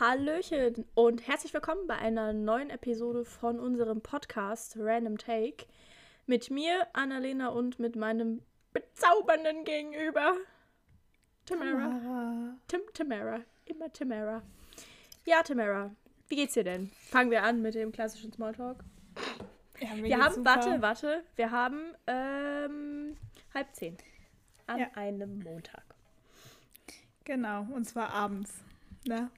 Hallöchen und herzlich willkommen bei einer neuen Episode von unserem Podcast Random Take. Mit mir, Annalena, und mit meinem bezaubernden Gegenüber, Tamara. Tim Tamara. Immer Tamara. Ja, Tamara, wie geht's dir denn? Fangen wir an mit dem klassischen Smalltalk. Ja, Wir haben, super. warte, warte, wir haben ähm, halb zehn an Ja. einem Montag. Genau, und zwar abends. Ne?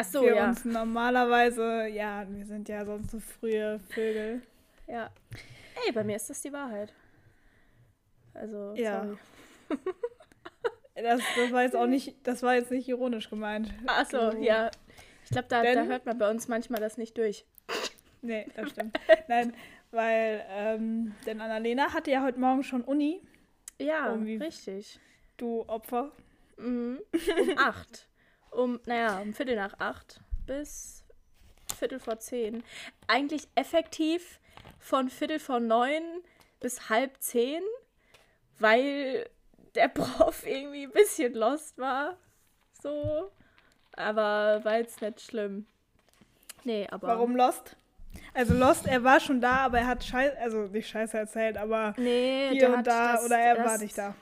Ach so, Für ja. uns normalerweise, ja, wir sind ja sonst so frühe Vögel. Ja. Ey, bei mir ist das die Wahrheit. Also, Ja. sorry. Das, das war jetzt auch nicht, das war jetzt nicht ironisch gemeint. Achso, Du- ja. Ich glaube, da, da hört man bei uns manchmal das nicht durch. Nee, das stimmt. Nein, weil, ähm, denn Annalena hatte ja heute Morgen schon Uni, Ja, Irgendwie- richtig. du Opfer. Mhm. Um acht. Um, naja, um Viertel nach acht bis Viertel vor zehn. Eigentlich effektiv von Viertel vor neun bis halb zehn, weil der Prof irgendwie ein bisschen lost war. So. Aber war jetzt nicht schlimm. Nee, aber. Warum Lost? Also Lost, er war schon da, aber er hat Scheiße, also nicht Scheiße erzählt, aber Nee, hier und da, das, oder er war nicht da.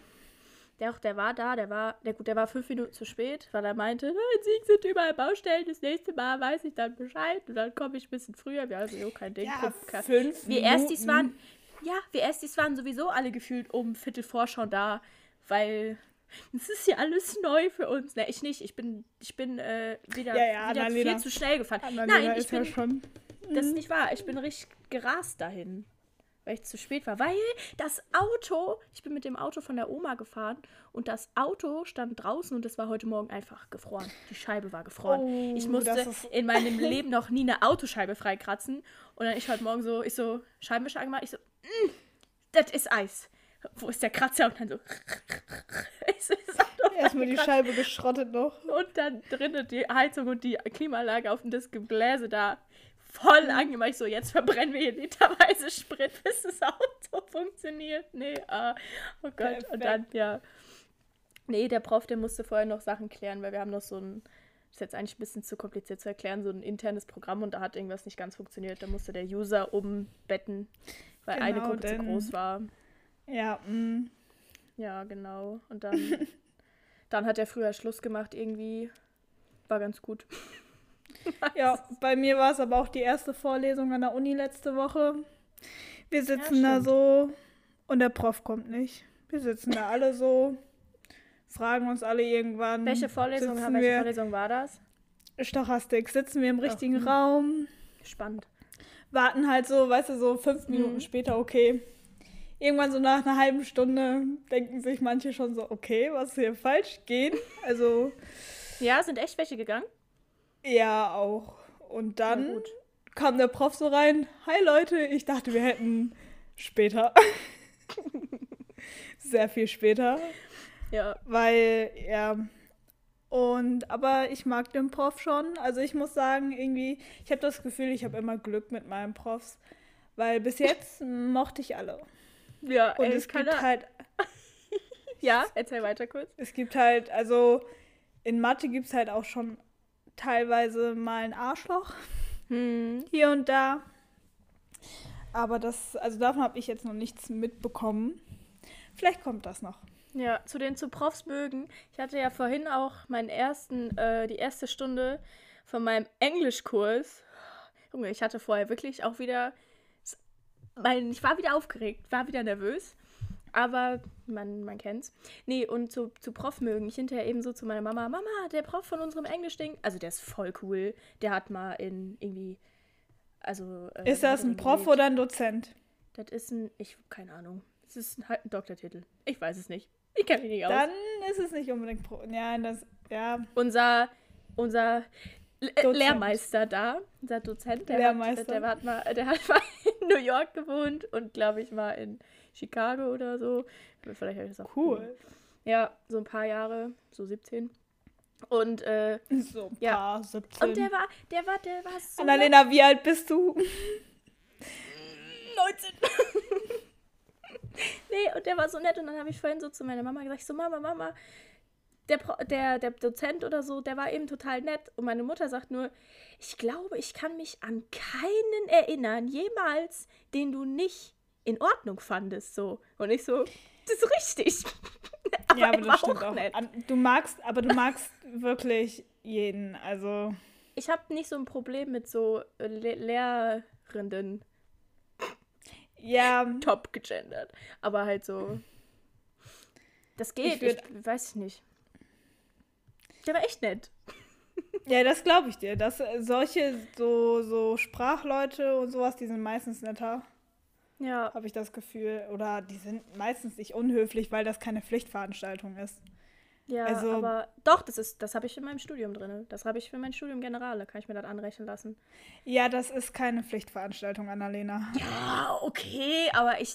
Der, der war da, der war, der, gut, der war fünf Minuten zu spät, weil er meinte, "Na, in Sieg sind überall Baustellen, das nächste Mal weiß ich dann Bescheid und dann komme ich ein bisschen früher. Wir also, jo, kein Ding. Ja, fünf wir Erstis waren, ja, wir Erstis waren sowieso alle gefühlt um Viertel vor schon da, weil es ist ja alles neu für uns. Ne, ich nicht, ich bin, ich bin äh, wieder, Ja, ja, wieder viel zu schnell gefahren. Annalena Nein, ich ist ja bin, schon. das ist nicht wahr. Ich bin richtig gerast dahin, weil ich zu spät war. Weil das Auto, ich bin mit dem Auto von der Oma gefahren und das Auto stand draußen und es war heute Morgen einfach gefroren. Die Scheibe war gefroren. Oh, ich musste ist- in meinem Leben noch nie eine Autoscheibe freikratzen. Und dann ich heute Morgen so, ich so, Scheibenwischer angemacht, ich so, "Mm, das ist Eis. Wo ist der Kratzer? Und dann so, das Auto Erstmal die Scheibe geschrottet noch. und dann drinnen die Heizung und die Klimaanlage auf das Gebläse da voll angemacht. Ich so, jetzt verbrennen wir hier literweise Sprit, bis das Auto funktioniert. Nee, ah, oh Gott. Perfekt. Und dann, ja. Nee, der Prof, der musste vorher noch Sachen klären, weil wir haben noch so ein, ist jetzt eigentlich ein bisschen zu kompliziert zu erklären, so ein internes Programm und da hat irgendwas nicht ganz funktioniert. Da musste der User umbetten, weil eine Genau, Gruppe zu denn- groß war. Ja, mm. Ja, genau. Und dann, dann hat er früher Schluss gemacht irgendwie. War ganz gut. ja, bei mir war es aber auch die erste Vorlesung an der Uni letzte Woche. Wir sitzen da stimmt. so und der Prof kommt nicht. Wir sitzen da alle so, fragen uns alle irgendwann. Welche Vorlesung, sitzen welche wir, Vorlesung war das? Stochastik, sitzen wir im richtigen hm. Raum, Spannend. warten halt so, weißt du, so fünf Minuten Mhm. später, okay. Irgendwann so nach einer halben Stunde denken sich manche schon so, okay, was ist hier falsch? Gehen. Also, Ja, sind echt welche gegangen? Ja, auch. Und dann kam der Prof so rein. Hi Leute, ich dachte, wir hätten später. Sehr viel später. Ja. Weil, ja. Und, aber ich mag den Prof schon. Also ich muss sagen, irgendwie, ich habe das Gefühl, ich habe immer Glück mit meinen Profs. Weil bis jetzt mochte ich alle. Ja, Und ey, es kann gibt er- halt, Ja, erzähl weiter kurz. es gibt halt, also in Mathe gibt es halt auch schon teilweise mal ein Arschloch. Hm. hier und da. Aber das, also davon habe ich jetzt noch nichts mitbekommen. Vielleicht kommt das noch. Ja, zu den zu Profs mögen. Ich hatte ja vorhin auch meinen ersten, äh, die erste Stunde von meinem Englischkurs. Junge, ich hatte vorher wirklich auch wieder, mein, ich war wieder aufgeregt, war wieder nervös. Aber man, man kennt's. Nee, und zu, zu Prof mögen. Ich hinterher eben so zu meiner Mama, Mama, der Prof von unserem Englisch-Ding, also der ist voll cool. Der hat mal in irgendwie, also. äh, Ist das ein Prof oder ein Dozent? Das ist ein, ich, keine Ahnung. Das ist ein, halt ein Doktortitel. Ich weiß es nicht. Ich kenne mich nicht aus. Dann ist es nicht unbedingt Pro. Ja, das, ja. unser unser Le- äh. Lehrmeister da, unser Dozent, der, Lehrmeister. Hat, der, hat mal, der hat mal in New York gewohnt und glaube ich mal in Chicago oder so. Vielleicht habe ich das auch Cool. Ja, so ein paar Jahre, so 17. Und, äh, So ein Ja. paar 17. und der war, der war, der war so Annalena, wie alt bist du? 19. nee, und der war so nett und dann habe ich vorhin so zu meiner Mama gesagt, so Mama, Mama, der, der, der Dozent oder so, der war eben total nett. Und meine Mutter sagt nur, ich glaube, ich kann mich an keinen erinnern, jemals, den du nicht in Ordnung fandest. So. Und ich so, das ist richtig. aber ja, aber das stimmt auch. Nett. Du magst, aber du magst wirklich jeden. Also. Ich habe nicht so ein Problem mit so äh, Le Lehrenden. Ja. Top gegendert. Aber halt so. Das geht, ich, würd, ich weiß ich nicht. Der war echt nett. Ja, das glaube ich dir. Dass solche so, so Sprachleute und sowas, die sind meistens netter. Ja. Habe ich das Gefühl. Oder die sind meistens nicht unhöflich, weil das keine Pflichtveranstaltung ist. Ja, also, aber doch, das ist, das habe ich in meinem Studium drin. Das habe ich für mein Studium Generale, kann ich mir das anrechnen lassen. Ja, das ist keine Pflichtveranstaltung, Annalena. Ja, okay, aber ich,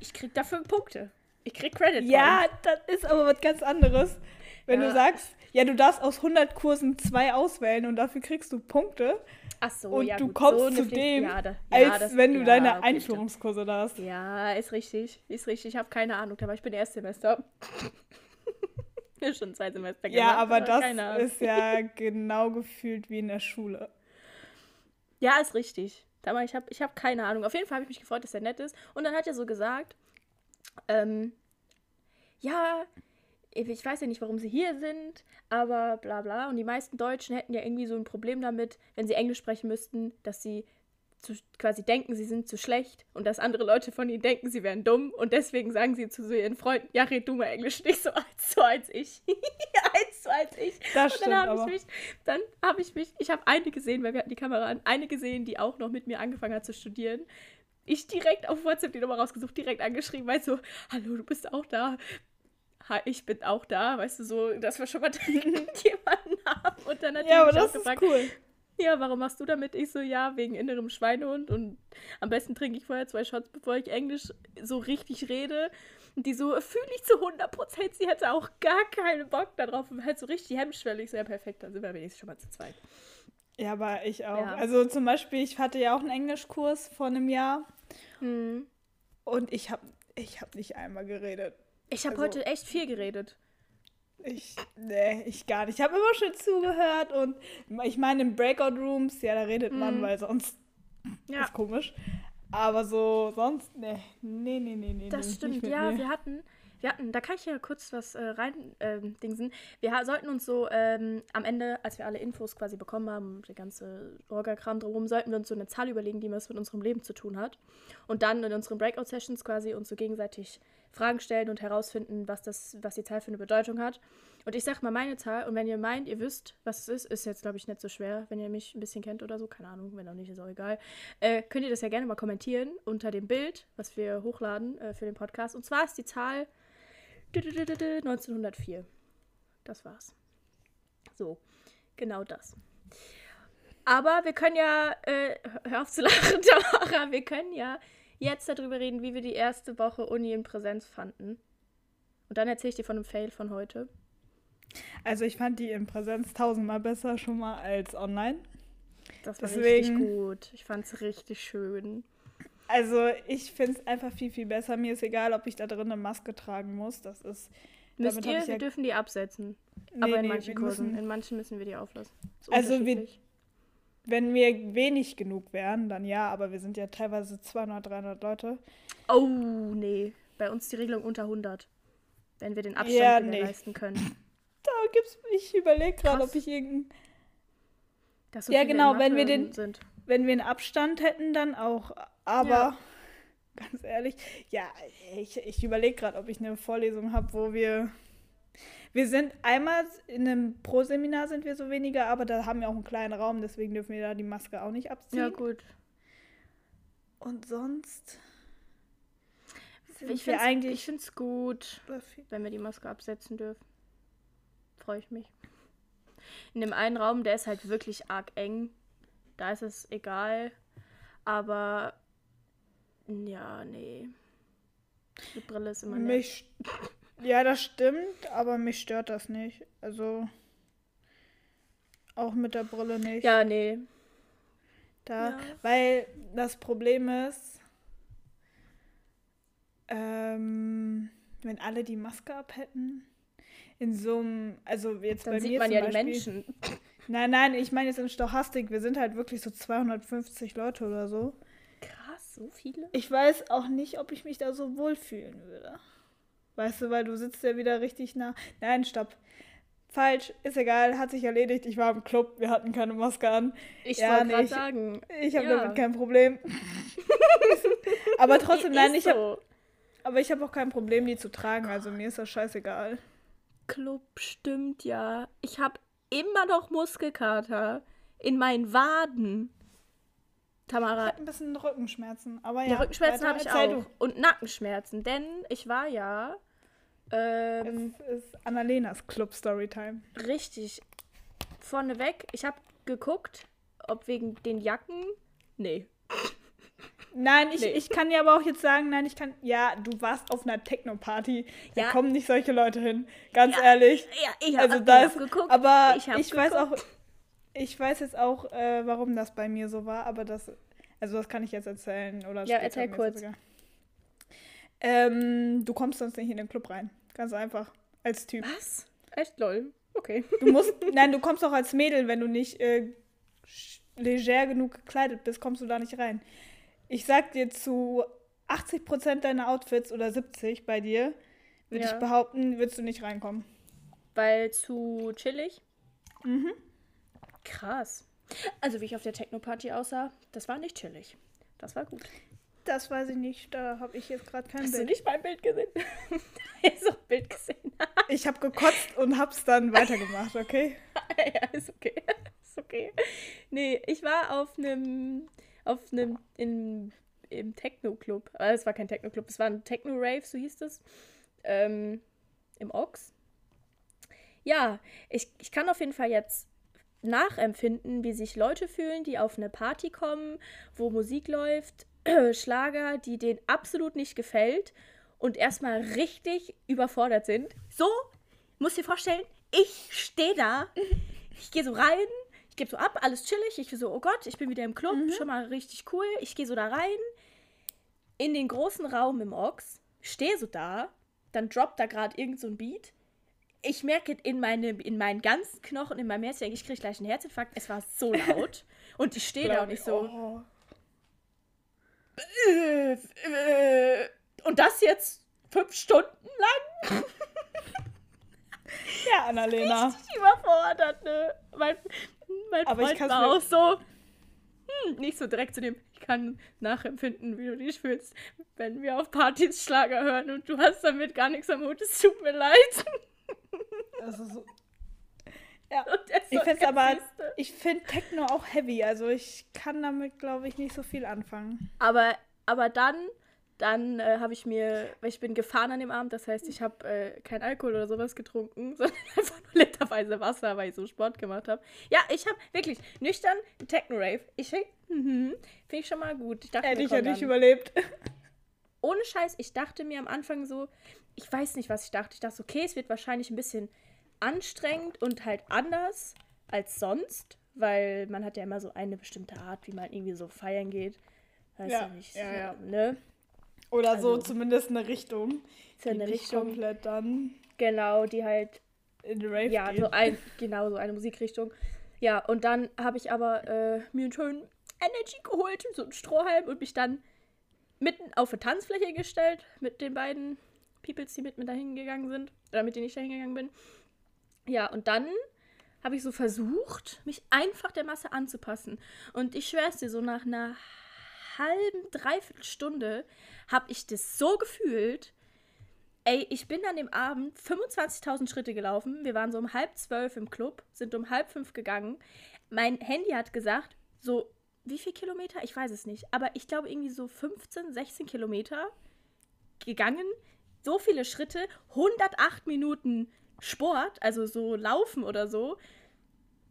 ich krieg dafür Punkte. Ich krieg Credit. Ja, das ist aber was ganz anderes. Wenn ja. du sagst, ja, du darfst aus 100 Kursen zwei auswählen und dafür kriegst du Punkte. Ach so, und ja, du gut. kommst so zu dem, ja, da, als das, wenn du deine Einführungskurse da hast. Ja, ist richtig. Ist richtig. Ich habe keine Ahnung, aber ich bin Erstsemester. schon zwei Semester gemacht. Ja, aber, aber das ist ja genau gefühlt wie in der Schule. Ja, ist richtig. Aber ich habe ich hab keine Ahnung. Auf jeden Fall habe ich mich gefreut, dass er nett ist. Und dann hat er so gesagt, ähm, ja, ich weiß ja nicht, warum sie hier sind, aber bla bla. Und die meisten Deutschen hätten ja irgendwie so ein Problem damit, wenn sie Englisch sprechen müssten, dass sie zu, quasi denken, sie sind zu schlecht und dass andere Leute von ihnen denken, sie wären dumm und deswegen sagen sie zu so ihren Freunden, ja, red du mal Englisch nicht so eins zu eins ich. eins zu eins ich. Das und dann habe ich mich, dann habe ich mich, ich habe eine gesehen, weil wir hatten die Kamera an, eine gesehen, die auch noch mit mir angefangen hat zu studieren. Ich direkt auf WhatsApp die Nummer rausgesucht, direkt angeschrieben, weil so, hallo, du bist auch da. Ich bin auch da, weißt du, so, dass wir schon mal jemanden haben. Und dann hat ja, aber das gefragt, ist cool ja, warum machst du damit? Ich so, ja, wegen innerem Schweinehund und am besten trinke ich vorher zwei Shots, bevor ich Englisch so richtig rede. Und die so, fühle ich zu 100 Prozent, sie hatte auch gar keinen Bock darauf und halt so richtig hemmschwellig, sehr perfekt, dann sind wir wenigstens schon mal zu zweit. Ja, aber ich auch. Ja. Also zum Beispiel, ich hatte ja auch einen Englischkurs vor einem Jahr hm. und ich habe ich hab nicht einmal geredet. Ich habe also, heute echt viel geredet. Ich, nee, ich gar nicht. Ich habe immer schon zugehört und ich meine, in Breakout-Rooms, ja, da redet man, mm. weil sonst ja. ist komisch. Aber so sonst, nee, nee, nee, nee, nee. Das stimmt, ja, mir. wir hatten, wir hatten, da kann ich ja kurz was äh, rein ähm, dingsen. Wir sollten uns so ähm, am Ende, als wir alle Infos quasi bekommen haben, der ganze Orga-Kram drumherum, sollten wir uns so eine Zahl überlegen, die was mit unserem Leben zu tun hat. Und dann in unseren Breakout-Sessions quasi uns so gegenseitig Fragen stellen und herausfinden, was, das, was die Zahl für eine Bedeutung hat. Und ich sag mal meine Zahl und wenn ihr meint, ihr wisst, was es ist, ist jetzt, glaube ich, nicht so schwer, wenn ihr mich ein bisschen kennt oder so, keine Ahnung, wenn auch nicht, ist auch egal, äh, könnt ihr das ja gerne mal kommentieren unter dem Bild, was wir hochladen äh, für den Podcast. Und zwar ist die Zahl 1904. Das war's. So, genau das. Aber wir können ja, äh, hör auf zu lachen, Tamara, wir können ja jetzt darüber reden, wie wir die erste Woche Uni in Präsenz fanden. Und dann erzähle ich dir von einem Fail von heute. Also ich fand die in Präsenz tausendmal besser schon mal als online. Das war Deswegen, richtig gut. Ich fand es richtig schön. Also ich finde es einfach viel, viel besser. Mir ist egal, ob ich da drin eine Maske tragen muss. Das ist. Müsst ihr, ja wir dürfen die absetzen. Nee, Aber in nee, manchen Kursen. Müssen, in manchen müssen wir die auflassen. Also wir, wenn wir wenig genug wären, dann ja, aber wir sind ja teilweise 200, 300 Leute. Oh, nee. Bei uns die Regelung unter 100. Wenn wir den Abstand ja, nee. leisten können. Da gibt's, ich überlege gerade, ob ich irgendeinen. So ja, genau, wenn wir den, sind. wenn wir einen Abstand hätten, dann auch. Aber ja. ganz ehrlich, ja, ich, ich überlege gerade, ob ich eine Vorlesung habe, wo wir wir sind einmal in einem Pro-Seminar sind wir so weniger, aber da haben wir auch einen kleinen Raum, deswegen dürfen wir da die Maske auch nicht abziehen. Ja, gut. Und sonst. Ich finde es gut, wenn wir die Maske absetzen dürfen. Freue ich mich. In dem einen Raum, der ist halt wirklich arg eng. Da ist es egal. Aber ja, nee. Die Brille ist immer Mich, ja, das stimmt, aber mich stört das nicht. Also auch mit der Brille nicht. Ja, nee. Da, ja. weil das Problem ist, ähm, wenn alle die Maske abhätten. in so einem, also jetzt Dann bei sieht mir man zum ja Beispiel, die Menschen. Nein, nein, ich meine jetzt in Stochastik, wir sind halt wirklich so 250 Leute oder so. Krass, so viele? Ich weiß auch nicht, ob ich mich da so wohlfühlen würde. Weißt du, weil du sitzt ja wieder richtig nah. Nein, stopp. Falsch, ist egal, hat sich erledigt. Ich war im Club, wir hatten keine Maske an. Ich ja, wollte gerade sagen. Ich habe ja. damit kein Problem. aber trotzdem, nein, ich habe. So. Aber ich habe auch kein Problem, die zu tragen. Also mir ist das scheißegal. Club stimmt ja. Ich habe immer noch Muskelkater in meinen Waden. Tamara. Ich ein bisschen Rückenschmerzen, aber ja. ja Rückenschmerzen habe ich auch. Du. Und Nackenschmerzen, denn ich war ja. Ähm, es ist Annalenas Club Storytime. Richtig. Vorneweg, ich habe geguckt, ob wegen den Jacken. Nee. Nein, ich, nee. ich kann dir aber auch jetzt sagen, nein, ich kann. Ja, du warst auf einer Techno-Party. Da ja. kommen nicht solche Leute hin. Ganz ja. ehrlich. Ja, ich habe also das, geguckt. Aber ich, ich weiß auch. Ich weiß jetzt auch, äh, warum das bei mir so war, aber das. Also das kann ich jetzt erzählen. Oder ja, erzähl kurz. Ähm, du kommst sonst nicht in den Club rein. Ganz einfach. Als Typ. Was? Echt lol. Okay. Du musst. nein, du kommst auch als Mädel, wenn du nicht äh, leger genug gekleidet bist, kommst du da nicht rein. Ich sag dir zu 80% deiner Outfits oder 70 bei dir, würde ja. ich behaupten, würdest du nicht reinkommen. Weil zu chillig? Mhm. Krass. Also wie ich auf der Techno-Party aussah, das war nicht chillig. Das war gut. Das weiß ich nicht, da habe ich jetzt gerade kein Hast Bild. Hast du nicht mein Bild gesehen? ich habe Bild gesehen. ich habe gekotzt und hab's dann weitergemacht, okay? ja, ist okay. ist okay. Nee, ich war auf einem auf einem in, im Techno-Club. Aber es war kein Techno-Club, es war ein Techno-Rave, so hieß es. Ähm, Im Ox. Ja, ich, ich kann auf jeden Fall jetzt nachempfinden, wie sich Leute fühlen, die auf eine Party kommen, wo Musik läuft, Schlager, die denen absolut nicht gefällt und erstmal richtig überfordert sind. So, muss dir vorstellen, ich stehe da, ich gehe so rein, ich gebe so ab, alles chillig. Ich so, oh Gott, ich bin wieder im Club, mhm. schon mal richtig cool. Ich gehe so da rein, in den großen Raum im Ox, stehe so da, dann droppt da gerade irgend so ein Beat. Ich merke in, meine, in meinen ganzen Knochen, in meinem Herz, ich kriege gleich einen Herzinfarkt. Es war so laut. und ich stehe da und ich so. Oh. Und das jetzt fünf Stunden lang? ja, Annalena. Richtig überfordert, ne? Mein, mein Aber Freund war auch so, hm, nicht so direkt zu dem, ich kann nachempfinden, wie du dich fühlst, wenn wir auf Partys Schlager hören und du hast damit gar nichts am Hut, es tut mir leid. Das ist so. Ja, ich finde aber, ich finde Techno auch heavy, also ich kann damit, glaube ich, nicht so viel anfangen. Aber, aber dann dann äh, habe ich mir, weil ich bin gefahren an dem Abend, das heißt, ich habe äh, kein Alkohol oder sowas getrunken, sondern einfach nur literweise Wasser, weil ich so Sport gemacht habe. Ja, ich habe wirklich nüchtern Techno-Rave. Ich mhm, finde ich schon mal gut. Ich dachte, Hätte ich ja nicht überlebt. Ohne Scheiß, ich dachte mir am Anfang so, ich weiß nicht, was ich dachte. Ich dachte, okay, es wird wahrscheinlich ein bisschen anstrengend und halt anders als sonst, weil man hat ja immer so eine bestimmte Art, wie man irgendwie so feiern geht. Weiß ja, ja nicht. Ja, ja. Ne? Oder also, so zumindest eine Richtung. Ist ja eine Richtung. komplett dann. Genau, die halt. In the Rave Ja, geht. so ein, genau, so eine Musikrichtung. Ja, und dann habe ich aber äh, mir einen schönen Energy geholt, so einen Strohhalm und mich dann mitten auf eine Tanzfläche gestellt mit den beiden Peoples, die mit mir dahin gegangen sind. Oder mit denen ich dahin gegangen bin. Ja, und dann habe ich so versucht, mich einfach der Masse anzupassen. Und ich schwör's dir, so nach einer halben, dreiviertel Stunde habe ich das so gefühlt. Ey, ich bin an dem Abend 25.000 Schritte gelaufen. Wir waren so um halb zwölf im Club, sind um halb fünf gegangen. Mein Handy hat gesagt, so, wie viel Kilometer? Ich weiß es nicht. Aber ich glaube irgendwie so 15, 16 Kilometer gegangen. So viele Schritte, 108 Minuten Sport, also so Laufen oder so.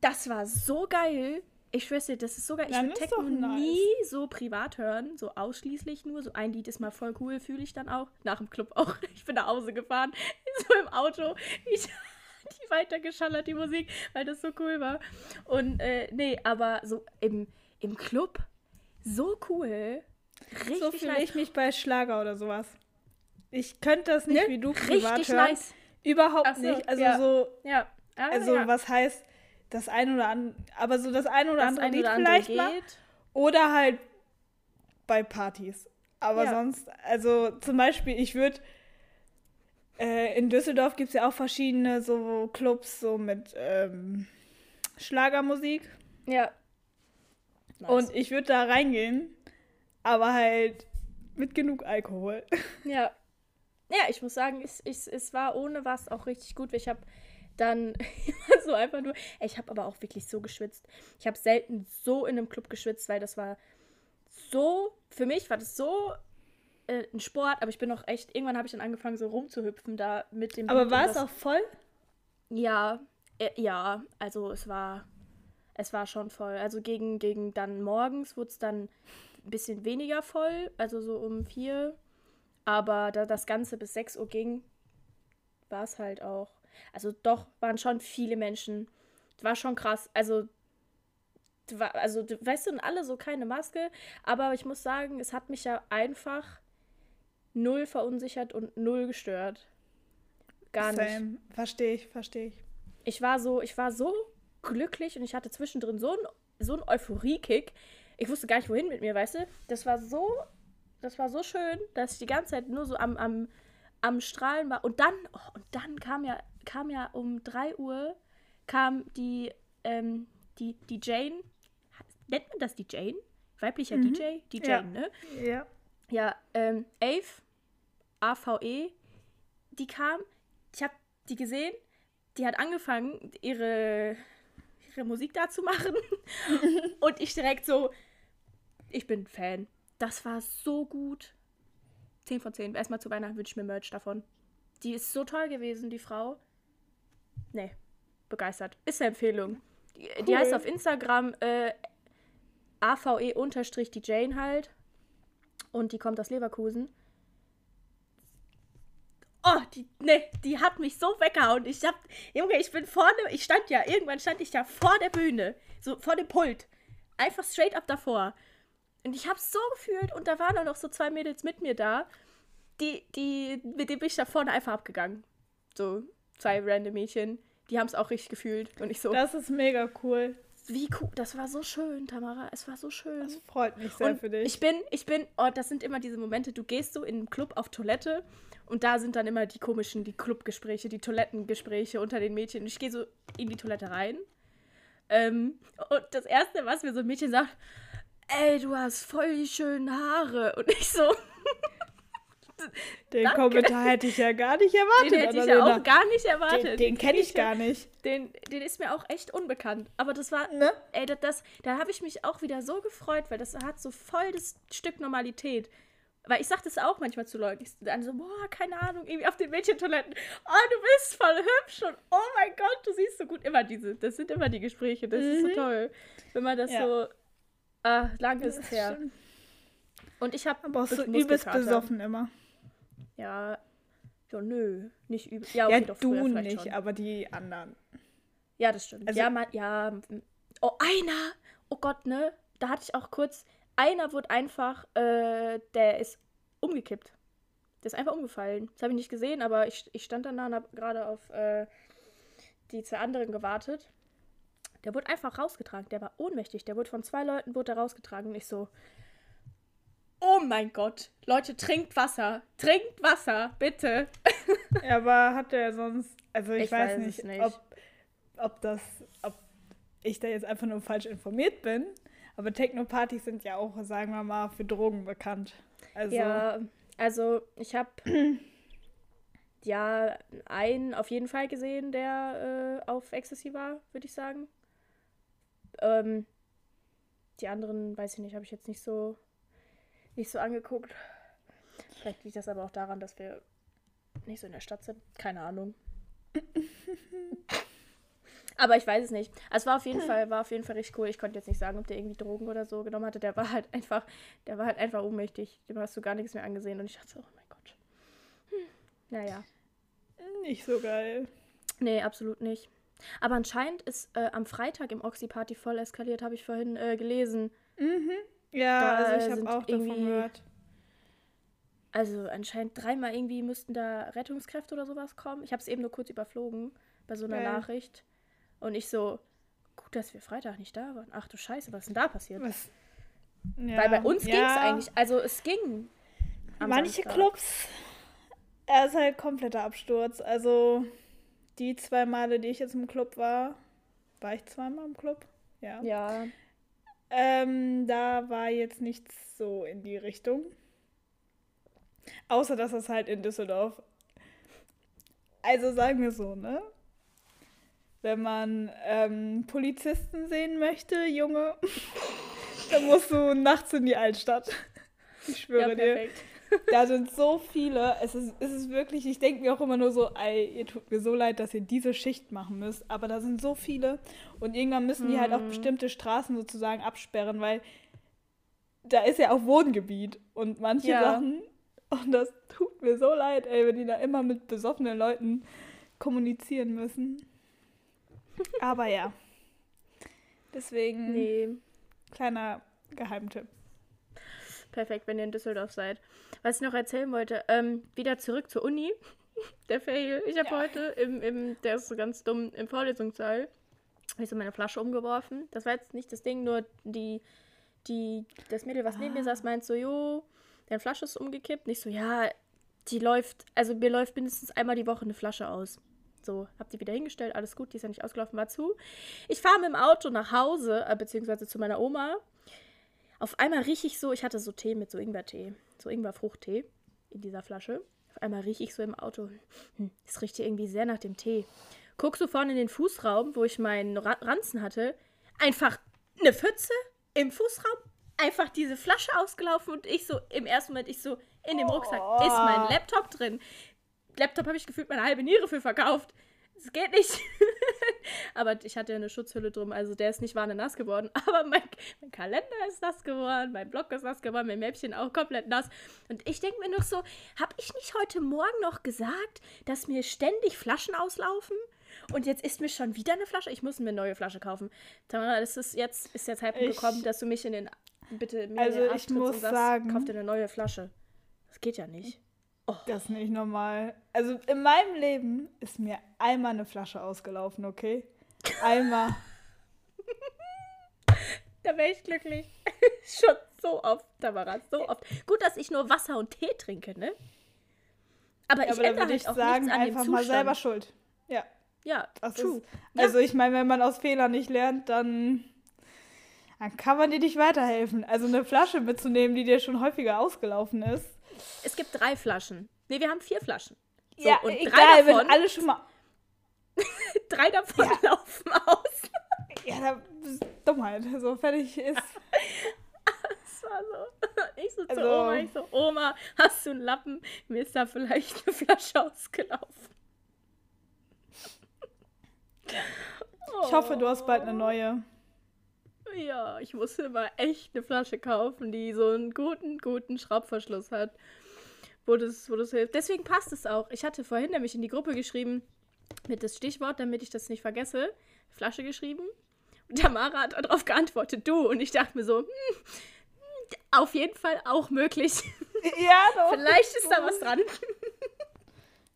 Das war so geil. Ich schwöre dir, das ist sogar, ich würde Techno nice. nie so privat hören, so ausschließlich nur. So ein Lied ist mal voll cool, fühle ich dann auch. Nach dem Club auch. Ich bin nach Hause gefahren, so im Auto. Ich, die weitergeschallert, die Musik, weil das so cool war. Und äh, nee, aber so im, im Club, so cool. Richtig so fühle ich mich bei Schlager oder sowas. Ich könnte das nicht ne? wie du privat Richtig hören. Nice. Überhaupt so, nicht. Also ja. so. Ja. Ah, also ja. was heißt das ein oder andere, aber so das ein oder das andere ein Lied oder vielleicht geht. mal. Oder halt bei Partys. Aber ja. sonst, also zum Beispiel, ich würde äh, in Düsseldorf gibt es ja auch verschiedene so Clubs so mit ähm, Schlagermusik. Ja. Nice. Und ich würde da reingehen, aber halt mit genug Alkohol. Ja. Ja, ich muss sagen, es, ich, es war ohne was auch richtig gut. Ich habe dann so einfach nur. Ich habe aber auch wirklich so geschwitzt. Ich habe selten so in einem Club geschwitzt, weil das war so. Für mich war das so äh, ein Sport, aber ich bin auch echt. Irgendwann habe ich dann angefangen, so rumzuhüpfen da mit dem. Aber war es auch voll? Ja, äh, ja. Also es war. Es war schon voll. Also gegen, gegen dann morgens wurde es dann ein bisschen weniger voll, also so um vier. Aber da das Ganze bis 6 Uhr ging, war es halt auch. Also doch, waren schon viele Menschen. War schon krass. Also, war, also weißt du, und alle so keine Maske. Aber ich muss sagen, es hat mich ja einfach null verunsichert und null gestört. Gar Same. nicht. Verstehe ich, verstehe ich. Ich war so, ich war so glücklich und ich hatte zwischendrin so einen so ein Euphorie-Kick ich wusste gar nicht, wohin mit mir, weißt du? Das war so, das war so schön, dass ich die ganze Zeit nur so am, am, am Strahlen war. Und dann, oh, und dann kam ja, kam ja um 3 Uhr, kam die, ähm, die, die Jane, nennt man das die Jane? Weiblicher mhm. DJ? Die Jane, ja. ne? Ja. Ja, ähm, Ave, AVE, die kam, ich hab die gesehen, die hat angefangen, ihre, ihre Musik da zu machen. und ich direkt so, ich bin Fan. Das war so gut. 10 von 10. Erstmal zu Weihnachten wünsche ich mir Merch davon. Die ist so toll gewesen, die Frau. Nee, begeistert. Ist eine Empfehlung. Die, cool. die heißt auf Instagram äh, AVE-die Jane halt. Und die kommt aus Leverkusen. Oh, die, ne, die hat mich so weggehauen. Ich hab, Junge, ich bin vorne, ich stand ja, irgendwann stand ich ja vor der Bühne, so vor dem Pult. Einfach straight up davor. Und ich hab's so gefühlt und da waren auch noch so zwei Mädels mit mir da, die, die, mit denen bin ich da vorne einfach abgegangen. So zwei random Mädchen, die haben es auch richtig gefühlt und ich so. Das ist mega cool. Wie cool, das war so schön, Tamara, es war so schön. Das freut mich sehr und für dich. Ich bin, ich bin, oh, das sind immer diese Momente, du gehst so in einen Club auf Toilette und da sind dann immer die komischen, die Clubgespräche, die Toilettengespräche unter den Mädchen. Und ich gehe so in die Toilette rein. Ähm, und das Erste, was mir so ein Mädchen sagt, ey, du hast voll die schönen Haare. Und ich so. Den Danke. Kommentar hätte ich ja gar nicht erwartet. Den hätte ich ja auch gar nicht erwartet. Den, den kenne ich gar nicht. Den, den ist mir auch echt unbekannt. Aber das war, ne? ey, das, das da habe ich mich auch wieder so gefreut, weil das hat so voll das Stück Normalität. Weil ich sage das auch manchmal zu Leuten. Ich dann so, boah, keine Ahnung, irgendwie auf den Mädchentoiletten. Oh, du bist voll hübsch und oh mein Gott, du siehst so gut. Immer diese, das sind immer die Gespräche. Das mhm. ist so mhm. toll. Wenn man das ja. so Ah, lang ist es her. Stimmt. Und ich habe Aber auch so übelst besoffen immer. Ja, ja, nö, nicht übel. Ja, okay, ja du nicht, schon. aber die anderen. Ja, das stimmt. Also, ja, man, ja. Oh, einer! Oh Gott, ne? Da hatte ich auch kurz. Einer wurde einfach, äh, der ist umgekippt. Der ist einfach umgefallen. Das habe ich nicht gesehen, aber ich, ich stand dann da und habe gerade auf äh, die zwei anderen gewartet. Der wurde einfach rausgetragen. Der war ohnmächtig. Der wurde von zwei Leuten wurde rausgetragen. Und ich so, oh mein Gott, Leute, trinkt Wasser. Trinkt Wasser, bitte. Ja, aber hat der sonst, also ich, ich weiß, weiß, nicht, nicht. Ob, ob das, ob ich da jetzt einfach nur falsch informiert bin. Aber Techno-Partys sind ja auch, sagen wir mal, für Drogen bekannt. Also, ja, also ich habe ja einen auf jeden Fall gesehen, der äh, auf Ecstasy war, würde ich sagen. Ähm, die anderen, weiß ich nicht, habe ich jetzt nicht so, nicht so angeguckt. Vielleicht liegt das aber auch daran, dass wir nicht so in der Stadt sind. Keine Ahnung. aber ich weiß es nicht. Also es war auf jeden Fall, war auf jeden Fall richtig cool. Ich konnte jetzt nicht sagen, ob der irgendwie Drogen oder so genommen hatte. Der war halt einfach, der war halt einfach ohnmächtig. Dem hast du gar nichts mehr angesehen. Und ich dachte so, oh mein Gott. Hm. Naja. Nicht so geil. Nee, absolut nicht. Aber anscheinend ist äh, am Freitag im Oxy-Party voll eskaliert, habe ich vorhin äh, gelesen. Mhm. Ja, da also ich habe auch davon gehört. Also anscheinend dreimal irgendwie müssten da Rettungskräfte oder sowas kommen. Ich habe es eben nur kurz überflogen bei so einer okay. Nachricht. Und ich so, gut, dass wir Freitag nicht da waren. Ach du Scheiße, was ist denn da passiert? Was? Ja. Weil bei uns ja. ging es eigentlich, also es ging. Manche Samstag. Clubs, er ist halt kompletter Absturz. Also die zwei Male, die ich jetzt im Club war, war ich zweimal im Club? Ja. Ja. Ähm, da war jetzt nichts so in die Richtung. Außer, dass es halt in Düsseldorf. Also sagen wir so, ne? Wenn man ähm, Polizisten sehen möchte, Junge, dann musst du nachts in die Altstadt. Ich schwöre ja, dir. Da sind so viele. Es ist, es ist wirklich, ich denke mir auch immer nur so, ey, ihr tut mir so leid, dass ihr diese Schicht machen müsst. Aber da sind so viele. Und irgendwann müssen die mhm. halt auch mhm. bestimmte Straßen sozusagen absperren, weil da ist ja auch Wohngebiet. Und manche ja. Sachen und das tut mir so leid, ey, wenn die da immer mit besoffenen Leuten kommunizieren müssen. Aber ja. Deswegen. Nee. Kleiner Geheimtipp. Perfekt, wenn ihr in Düsseldorf seid. Was ich noch erzählen wollte, ähm, wieder zurück zur Uni. Der Fail. Ich habe ja. heute im, im, der ist so ganz dumm, im Vorlesungssaal, habe ich so meine Flasche umgeworfen. Das war jetzt nicht das Ding, nur die, die, das Mädel, was ah. neben mir saß, meint so, jo, deine Flasche ist umgekippt. Nicht so, ja, die läuft, also mir läuft mindestens einmal die Woche eine Flasche aus. So, hab die wieder hingestellt, alles gut, die ist ja nicht ausgelaufen, war zu. Ich fahre mit dem Auto nach Hause, äh, beziehungsweise zu meiner Oma. Auf einmal rieche ich so, ich hatte so Tee mit so Ingwertee, so Ingwerfruchttee in dieser Flasche. Auf einmal rieche ich so im Auto, hm, es riecht hier irgendwie sehr nach dem Tee. Guck so vorne in den Fußraum, wo ich meinen Ranzen hatte, einfach eine Pfütze im Fußraum einfach diese Flasche ausgelaufen und ich so im ersten Moment, ich so, in dem Rucksack oh. ist mein Laptop drin. Laptop habe ich gefühlt meine halbe Niere für verkauft. Es geht nicht. aber ich hatte ja eine Schutzhülle drum, also der ist nicht warne nass geworden. Aber mein, mein, Kalender ist nass geworden, mein Blog ist nass geworden, mein Mäppchen auch komplett nass. Und ich denke mir noch so, habe ich nicht heute Morgen noch gesagt, dass mir ständig Flaschen auslaufen? Und jetzt ist mir schon wieder eine Flasche. Ich muss mir eine neue Flasche kaufen. Tamara, das ist jetzt ist der Zeitpunkt ich, gekommen, dass du mich in den bitte mir also ich muss und sagst, sagen, kauf dir eine neue Flasche. Das geht ja nicht. Oh. Das ist nicht normal. Also in meinem Leben ist mir einmal eine Flasche ausgelaufen, okay? Einmal. da wäre ich glücklich. Schon so oft, Tamara, so oft. Gut, dass ich nur Wasser und Tee trinke, ne? Aber ich aber ändere halt auch sagen, nichts an einfach dem mal selber schuld. Ja. Ja, das true. Ist, also ja. ich meine, wenn man aus Fehlern nicht lernt, dann dann kann man dir nicht weiterhelfen. Also eine Flasche mitzunehmen, die dir schon häufiger ausgelaufen ist. Es gibt drei Flaschen. Ne, wir haben vier Flaschen. So, ja, und egal, drei davon, wenn alle schon mal. drei davon ja. laufen aus. ja, das ist Dummheit. So fertig ist. das war so. Ich so also, zu Oma, ich so, Oma, hast du einen Lappen? Mir ist da vielleicht eine Flasche ausgelaufen. Ich hoffe, du hast bald eine neue. Ja, ich musste immer echt eine Flasche kaufen, die so einen guten, guten Schraubverschluss hat, wo das, wo das hilft. Deswegen passt es auch. Ich hatte vorhin nämlich in die Gruppe geschrieben, mit das Stichwort, damit ich das nicht vergesse, Flasche geschrieben. Und Tamara hat darauf geantwortet, du. Und ich dachte mir so, hm, auf jeden Fall auch möglich. Ja, doch. Vielleicht ist da was dran.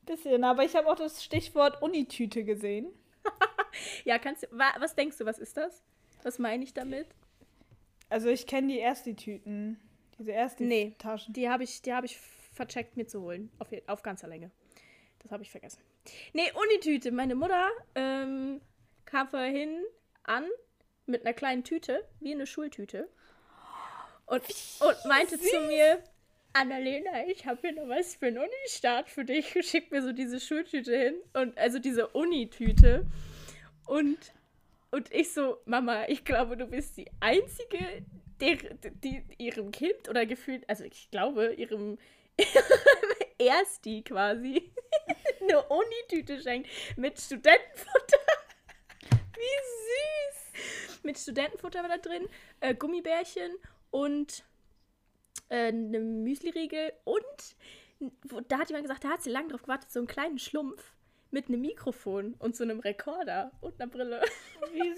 Bisschen, aber ich habe auch das Stichwort Unitüte gesehen. ja, kannst du, was denkst du, was ist das? Was meine ich damit? Also ich kenne die Ersti-Tüten. Diese Ersti-Taschen. Nee, die habe ich, hab ich vercheckt mir zu holen. Auf, auf ganzer Länge. Das habe ich vergessen. Nee, Unitüte. Meine Mutter ähm, kam vorhin an mit einer kleinen Tüte, wie eine Schultüte. Und, und meinte Süß. zu mir, Annalena, ich habe hier noch was für einen Uni-Start für dich. Schick mir so diese Schultüte hin. Und also diese Unitüte. Und und ich so, Mama, ich glaube, du bist die Einzige, der, die ihrem Kind oder gefühlt, also ich glaube, ihrem, Ersti quasi eine Unitüte schenkt mit Studentenfutter. Wie süß! Mit Studentenfutter war da drin, äh, Gummibärchen und äh, eine Müsliriegel und wo, da hat jemand gesagt, da hat sie lange drauf gewartet, so einen kleinen Schlumpf mit einem Mikrofon und so einem Rekorder und einer Brille. Wie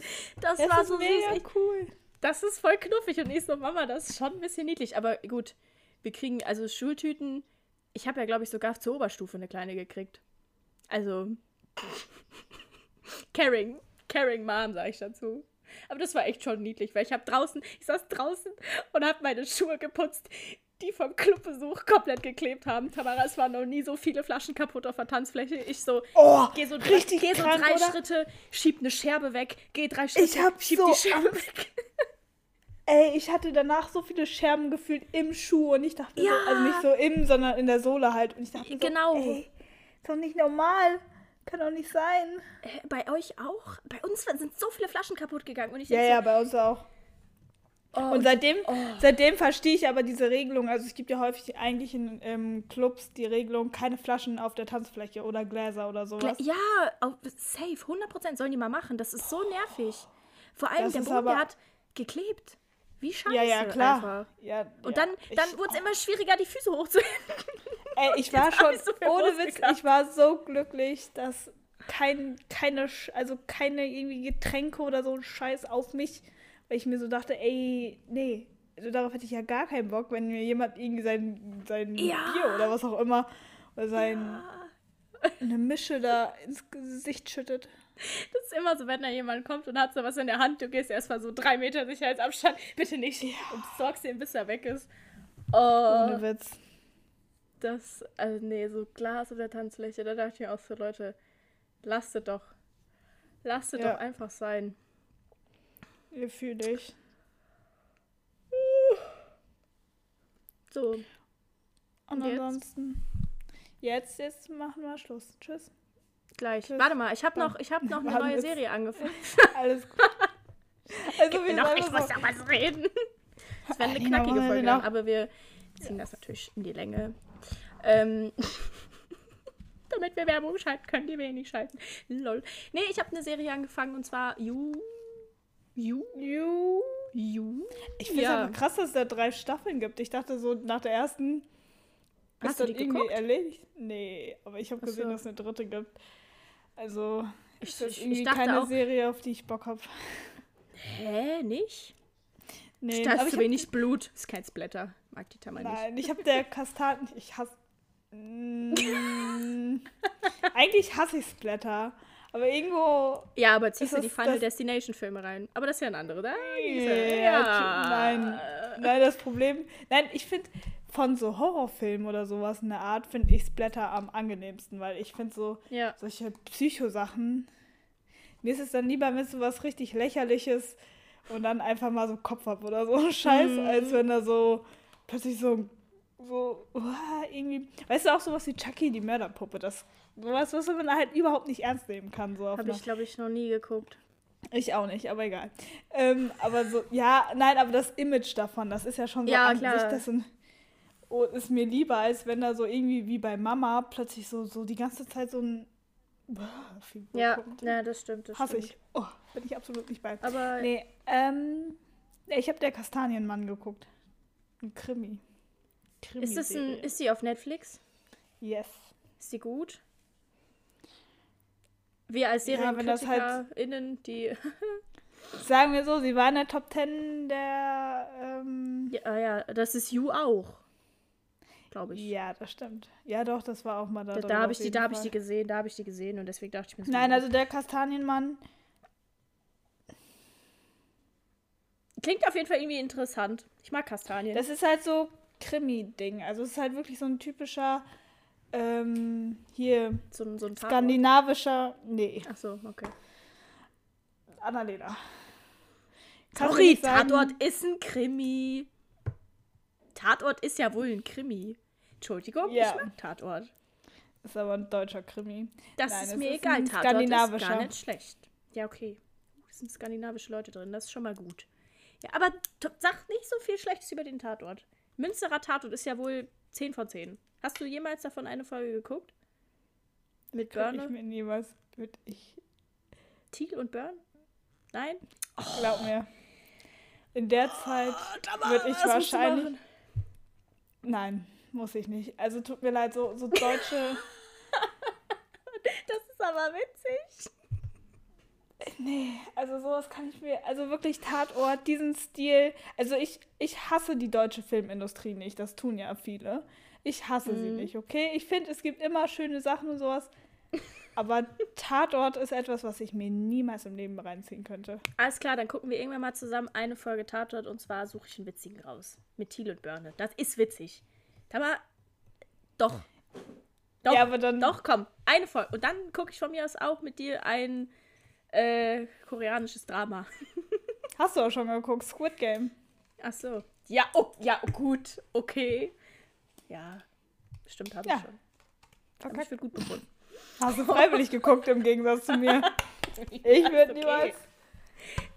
süß. Das, das war so mega süß. cool. Das ist voll knuffig und ich so, Mama, das ist schon ein bisschen niedlich. Aber gut, wir kriegen, also Schultüten, ich habe ja, glaube ich, sogar zur Oberstufe eine kleine gekriegt. Also, caring, caring Mom, sage ich dazu. Aber das war echt schon niedlich, weil ich habe draußen, ich saß draußen und habe meine Schuhe geputzt, die vom Clubbesuch komplett geklebt haben. Tamara, es waren noch nie so viele Flaschen kaputt auf der Tanzfläche. Ich so, oh, geh so, richtig geh so krank, drei oder? Schritte, schieb eine Scherbe weg, geh drei Schritte, ich hab schieb so die Scherbe weg. Ey, ich hatte danach so viele Scherben gefühlt im Schuh und ich dachte ja. so, also nicht so im, sondern in der Sohle halt. Und ich dachte genau. so, ey, ist doch nicht normal. Kann doch nicht sein. Äh, bei euch auch? Bei uns sind so viele Flaschen kaputt gegangen. Und ich ja, so, ja, bei uns auch. Oh, und seitdem, oh. seitdem verstehe ich aber diese Regelung. Also es gibt ja häufig eigentlich in ähm, Clubs die Regelung, keine Flaschen auf der Tanzfläche oder Gläser oder sowas. Ja, safe, 100% sollen die mal machen. Das ist so nervig. Vor allem das der Boden, der hat geklebt. Wie scheiße. Ja, ja, klar. Ja, und dann, dann wurde es immer schwieriger, die Füße hochzuheben. Ey, ich war schon, so ohne Witz, ich war so glücklich, dass kein, keine, also keine irgendwie Getränke oder so ein Scheiß auf mich weil ich mir so dachte, ey, nee, also darauf hätte ich ja gar keinen Bock, wenn mir jemand irgendwie sein, sein ja. Bier oder was auch immer oder sein ja. eine Mische da ins Gesicht schüttet. Das ist immer so, wenn da jemand kommt und hat so was in der Hand, du gehst erstmal so drei Meter Sicherheitsabstand, bitte nicht. Ja. Und sorgst ihn, bis er weg ist. Oh, Ohne Witz. Das, also nee, so Glas auf der Tanzfläche, da dachte ich auch so, Leute, lasst es doch. Lasst es ja. doch einfach sein. Ihr fühlt dich. So. Und, Und ansonsten. Jetzt? jetzt, machen wir Schluss. Tschüss. Gleich. Tschüss. Warte mal, ich habe noch, ich hab noch eine neue Serie angefangen. Alles gut. Also wir noch, ich muss da was reden. Das wäre eine knackige Folge, genau. aber wir ziehen das natürlich in die Länge. Ähm, damit wir Werbung schalten können, die wir nicht schalten. Lol. Nee, ich habe eine Serie angefangen und zwar You Ju? Ju? Ju? Ich finde es ja. aber krass, dass es da drei Staffeln gibt. Ich dachte so, nach der ersten Hast ist dann irgendwie geguckt? erledigt. Nee, aber ich habe gesehen, so. dass es eine dritte gibt. Also, ich, ist das irgendwie keine auch, Serie, auf die ich Bock habe. Hä, nicht? Nee, da ist zu wenig Blut. Ist kein Splatter. Mag die Tama nicht. Nein, ich habe der Kastaten. Ich hasse. Mm, eigentlich hasse ich Splatter. Aber irgendwo. Ja, aber ziehst du die Final Destination Filme rein. Aber das ist ja ein anderer, oder? Ja. Nein. Nein, das Problem. Nein, ich finde von so Horrorfilmen oder sowas in der Art, finde ich Splatter am angenehmsten, weil ich finde so ja. solche Psychosachen. Mir ist es dann lieber, wenn es so was richtig lächerliches und dann einfach mal so Kopf ab oder so Scheiß, mhm. als wenn da so plötzlich so so uh, irgendwie, weißt du auch sowas wie Chucky die Mörderpuppe, das was, was man halt überhaupt nicht ernst nehmen kann. So Habe ich, glaube ich, noch nie geguckt. Ich auch nicht, aber egal. Ähm, aber so, ja, nein, aber das Image davon, das ist ja schon so ja, an klar. sich, das ein, oh, ist mir lieber, als wenn da so irgendwie wie bei Mama plötzlich so, so die ganze Zeit so ein ja, kommt. ja, das stimmt. Das Hasse stimmt. ich. Oh, bin ich absolut nicht bei. Aber nee, ähm, ich habe der Kastanienmann geguckt. Ein Krimi. Krimi ist, das ein, ist sie auf Netflix? Yes. Ist sie gut? Wir als SerienkritikerInnen, ja, halt, die. sagen wir so, sie war in der Top 10 der. Ähm, ja, ja, das ist You auch. Glaube ich. Ja, das stimmt. Ja, doch, das war auch mal da. Da, da habe ich, die, hab ich die gesehen, da habe ich die gesehen und deswegen dachte ich mir so. Nein, also der Kastanienmann. Klingt auf jeden Fall irgendwie interessant. Ich mag Kastanien. Das ist halt so Krimi-Ding. Also es ist halt wirklich so ein typischer ähm, hier so, so ein skandinavischer. Nee. Ach so, okay. Annalena. Sorry, Tatort ist ein Krimi. Tatort ist ja wohl ein Krimi. Entschuldigung, ja. ich mag Tatort. Ist aber ein deutscher Krimi. Das Nein, ist mir ist egal. Tatort ist gar nicht schlecht. Ja, okay. Es sind skandinavische Leute drin, das ist schon mal gut. Ja, aber sag nicht so viel Schlechtes über den Tatort. Münsterer Tatort ist ja wohl 10 von 10. Hast du jemals davon eine Folge geguckt? Mit Burn? Ich mir niemals mit ich. Thiel und Burn? Nein? Oh. Glaub mir. In der oh, Zeit würde ich wahrscheinlich. Nein, muss ich nicht. Also tut mir leid, so, so deutsche. das ist aber witzig. Nee, also sowas kann ich mir, also wirklich Tatort, diesen Stil. Also ich, ich hasse die deutsche Filmindustrie nicht, das tun ja viele. Ich hasse mhm. sie nicht, okay? Ich finde, es gibt immer schöne Sachen und sowas. Aber Tatort ist etwas, was ich mir niemals im Leben reinziehen könnte. Alles klar, dann gucken wir irgendwann mal zusammen eine Folge Tatort und zwar suche ich einen witzigen raus. Mit Thiel und Börne. Das ist witzig. Da mal. Doch. Doch, ja, aber dann. Doch, komm. Eine Folge. Und dann gucke ich von mir aus auch mit dir ein äh, koreanisches Drama. Hast du auch schon geguckt, Squid Game. Ach so. Ja, oh, ja, gut, okay. Ja, bestimmt habe ich ja. schon. Habe ich für gut befunden. Hast du freiwillig geguckt im Gegensatz zu mir? Ich würde okay. niemals.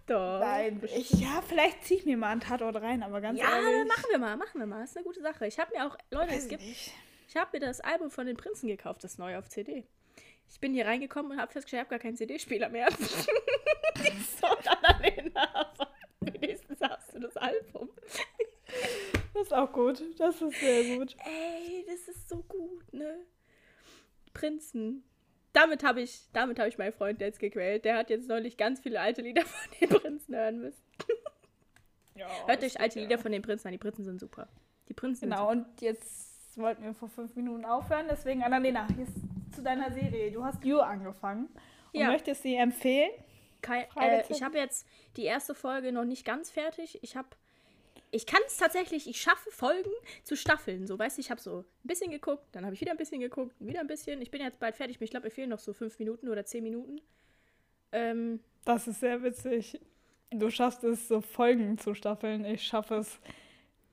Doch. Nein, ich, ja, vielleicht ziehe ich mir mal einen Tatort rein, aber ganz ja, ehrlich. Ja, machen wir mal, machen wir mal. Das ist eine gute Sache. Ich habe mir auch, Leute, es gibt, ich habe mir das Album von den Prinzen gekauft, das neu auf CD. Ich bin hier reingekommen und habe festgestellt, ich habe gar keinen CD-Spieler mehr. so, dann aber wenigstens hast du das Album. Das ist auch gut. Das ist sehr gut. Ey, das ist so gut, ne? Prinzen. Damit habe ich, damit ich meinen Freund jetzt gequält. Der hat jetzt neulich ganz viele alte Lieder von den Prinzen hören müssen. Ja, Hört euch alte Lieder von den Prinzen an. Die Prinzen sind super. Die Prinzen Genau, und jetzt wollten wir vor fünf Minuten aufhören. Deswegen, Annalena, jetzt zu deiner Serie. Du hast You angefangen und ja. möchtest sie empfehlen? Kein, äh, ich habe jetzt die erste Folge noch nicht ganz fertig. Ich habe ich kann es tatsächlich, ich schaffe Folgen zu Staffeln. So, weißt du, ich habe so ein bisschen geguckt, dann habe ich wieder ein bisschen geguckt, wieder ein bisschen. Ich bin jetzt bald fertig. Ich glaube, mir fehlen noch so fünf Minuten oder zehn Minuten. Ähm, das ist sehr witzig. Du schaffst es, so Folgen zu staffeln. Ich schaffe es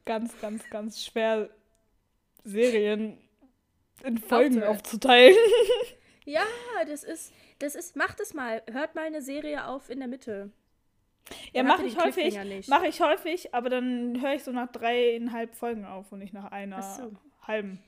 ganz, ganz, ganz schwer, Serien in Folgen aufzuteilen. ja, das ist, das ist, macht es mal. Hört mal eine Serie auf in der Mitte. Ja, mache ich häufig. Mache ich häufig, aber dann höre ich so nach dreieinhalb Folgen auf und nicht nach einer so. halben.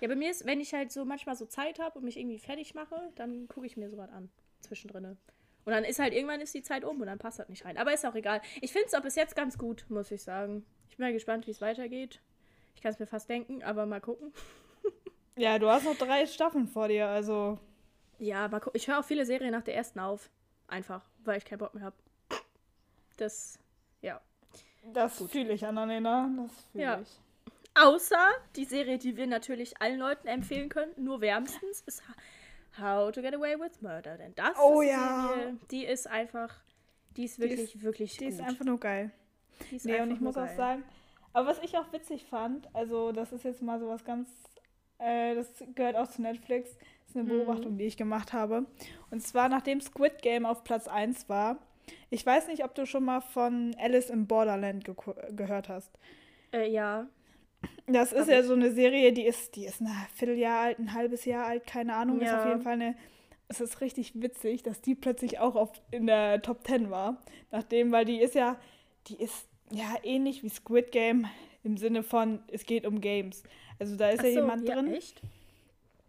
Ja, bei mir ist, wenn ich halt so manchmal so Zeit habe und mich irgendwie fertig mache, dann gucke ich mir sowas an. Zwischendrin. Und dann ist halt irgendwann ist die Zeit um und dann passt das nicht rein. Aber ist auch egal. Ich finde es auch bis jetzt ganz gut, muss ich sagen. Ich bin mal gespannt, wie es weitergeht. Ich kann es mir fast denken, aber mal gucken. ja, du hast noch drei Staffeln vor dir, also. Ja, aber ich höre auch viele Serien nach der ersten auf. Einfach, weil ich keinen Bock mehr habe. Das, ja. Das fühle ich, Annalena. Das fühle ja. ich. Außer die Serie, die wir natürlich allen Leuten empfehlen können, nur wärmstens, ist How to Get Away with Murder. Denn das oh, ist ja. Serie, die ist einfach, die ist wirklich, die ist, wirklich die gut. Die ist einfach nur geil. Die ist nee, und ich muss geil. auch sagen, aber was ich auch witzig fand, also das ist jetzt mal so was ganz, äh, das gehört auch zu Netflix, das ist eine mhm. Beobachtung, mhm. die ich gemacht habe. Und zwar, nachdem Squid Game auf Platz 1 war, ich weiß nicht, ob du schon mal von Alice in Borderland ge gehört hast. Äh, ja. Das ist ja so eine Serie, die ist, die ist ein Vierteljahr alt, ein halbes Jahr alt, keine Ahnung. Ja. Ist auf jeden Fall eine. Es ist richtig witzig, dass die plötzlich auch auf, in der Top 10 war. Nachdem, weil die ist ja, die ist ja ähnlich wie Squid Game im Sinne von, es geht um Games. Also da ist Ach ja so, jemand ja, drin. Echt?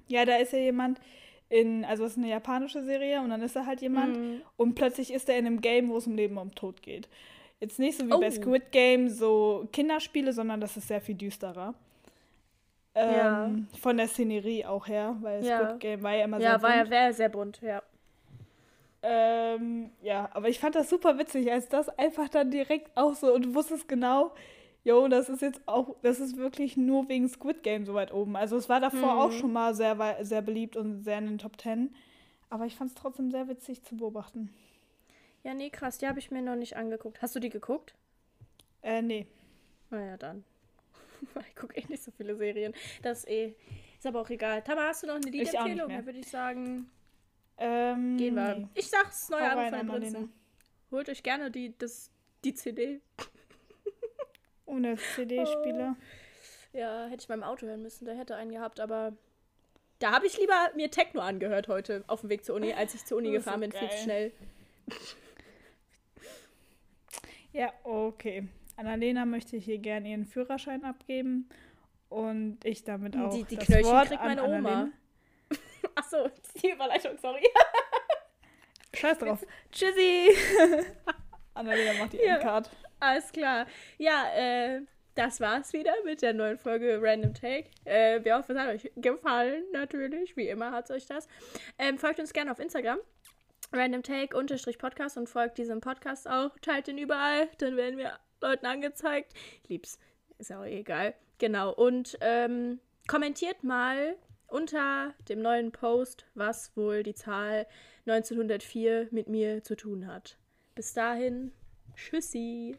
Ja, da ist ja jemand, in, also es ist eine japanische Serie und dann ist da halt jemand mhm. und plötzlich ist er in einem Game, wo es um Leben und um Tod geht. Jetzt nicht so wie oh. bei Squid Game so Kinderspiele, sondern das ist sehr viel düsterer. Ähm, ja. Von der Szenerie auch her, weil ja. Squid Game war ja immer ja, sehr bunt. Ja, war ja sehr bunt, ja. Ähm, ja, aber ich fand das super witzig, als das einfach dann direkt auch so und du wusstest genau, jo, das ist jetzt auch, das ist wirklich nur wegen Squid Game so weit oben. Also es war davor mhm. auch schon mal sehr, sehr beliebt und sehr in den Top Ten. Aber ich fand es trotzdem sehr witzig zu beobachten. Ja, nee, krass, die habe ich mir noch nicht angeguckt. Hast du die geguckt? Äh, nee. Naja, dann. ich gucke eh nicht so viele Serien. Das ist eh. Ist aber auch egal. Tama, hast du noch eine Liedempfehlung? Dann würde ich sagen. Ähm, gehen wir. Nee. Ich sag's, neue Album von Prinzen. Holt euch gerne die, das, die CD. Ohne CD-Spieler. Oh. Ja, hätte ich beim Auto hören müssen. Der hätte einen gehabt, aber da habe ich lieber mir Techno angehört heute auf dem Weg zur Uni, als ich zur Uni gefahren bin, viel zu schnell. Ja, okay. Annalena möchte hier gerne ihren Führerschein abgeben und ich damit auch. Die, die das Knöllchen Wort kriegt meine Oma. Achso, die Überleitung, sorry. Scheiß drauf. Tschüssi. Annalena macht die ja. Endcard. Alles klar. Ja, äh, das war's wieder mit der neuen Folge Random Take. Äh, wir hoffen, es hat euch gefallen, natürlich. Wie immer hat es euch das. Ähm, folgt uns gerne auf Instagram. Random Take unterstrich Podcast und folgt diesem Podcast auch. Teilt den überall, dann werden wir Leuten angezeigt. Ich lieb's. Ist auch egal. Genau. Und ähm, kommentiert mal unter dem neuen Post, was wohl die Zahl 1904 mit mir zu tun hat. Bis dahin, tschüssi.